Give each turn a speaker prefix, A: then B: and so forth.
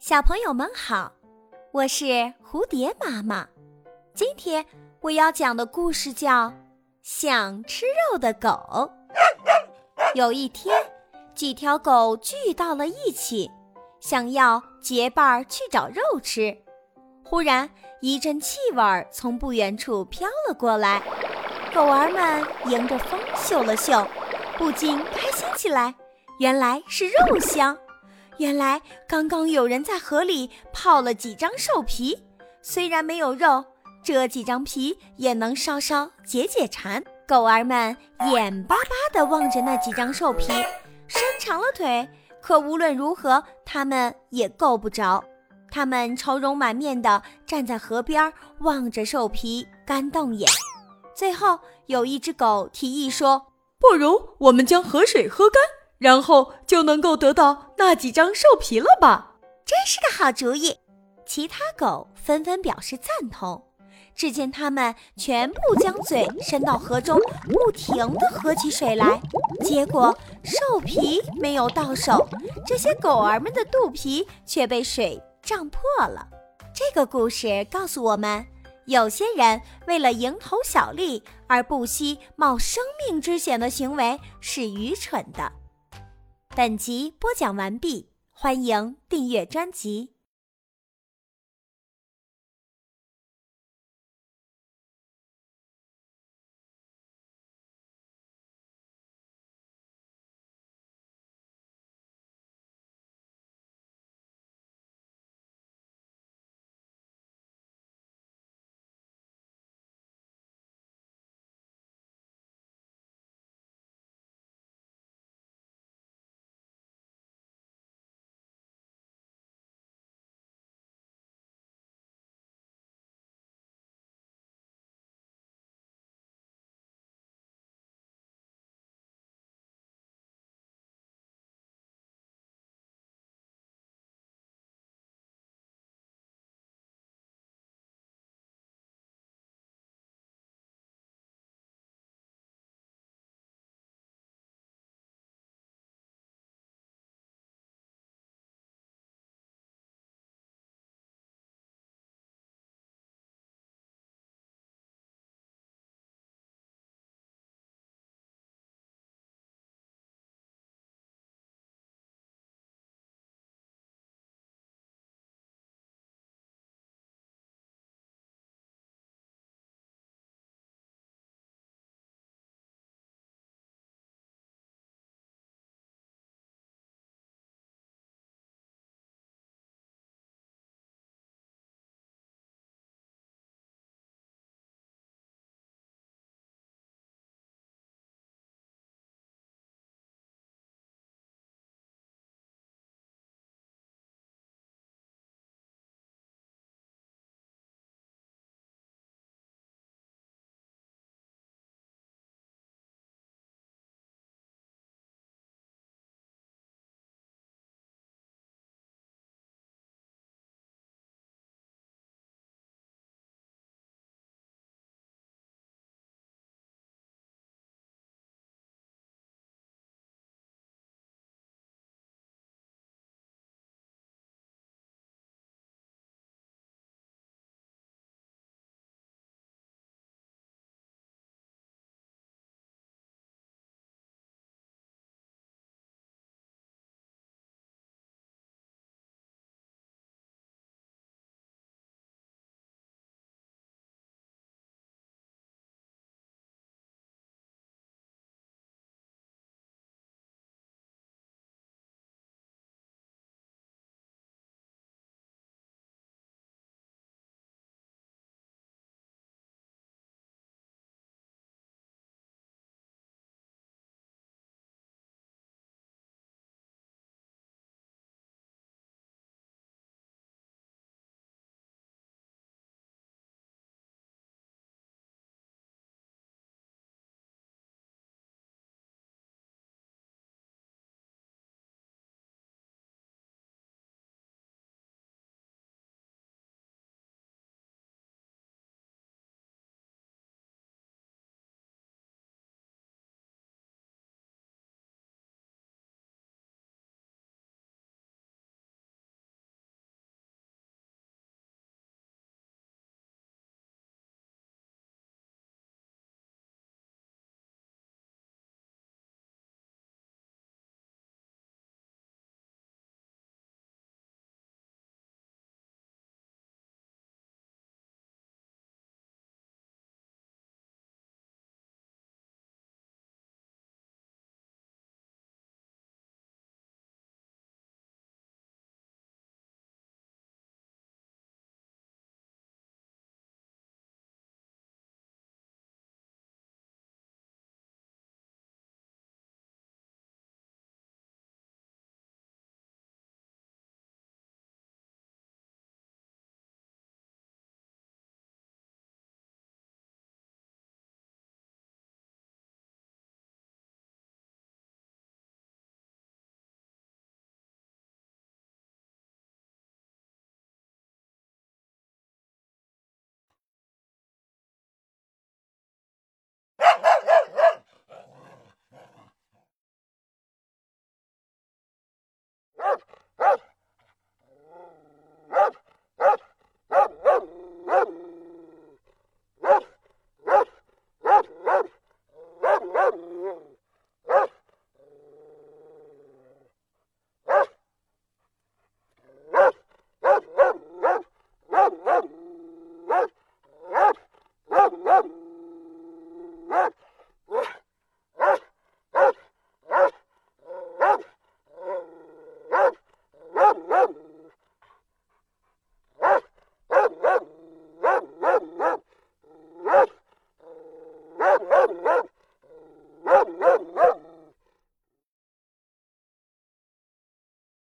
A: 小朋友们好，我是蝴蝶妈妈。今天我要讲的故事叫《想吃肉的狗》。有一天，几条狗聚到了一起，想要结伴儿去找肉吃。忽然，一阵气味儿从不远处飘了过来，狗儿们迎着风嗅了嗅，不禁开心起来。原来是肉香。原来刚刚有人在河里泡了几张兽皮，虽然没有肉，这几张皮也能稍稍解解馋。狗儿们眼巴巴地望着那几张兽皮，伸长了腿，可无论如何，它们也够不着。它们愁容满面地站在河边，望着兽皮，干瞪眼。最后，有一只狗提议说：“
B: 不如我们将河水喝干。”然后就能够得到那几张兽皮了吧？
A: 真是个好主意！其他狗纷纷表示赞同。只见它们全部将嘴伸到河中，不停地喝起水来。结果兽皮没有到手，这些狗儿们的肚皮却被水胀破了。这个故事告诉我们，有些人为了蝇头小利而不惜冒生命之险的行为是愚蠢的。本集播讲完毕，欢迎订阅专辑。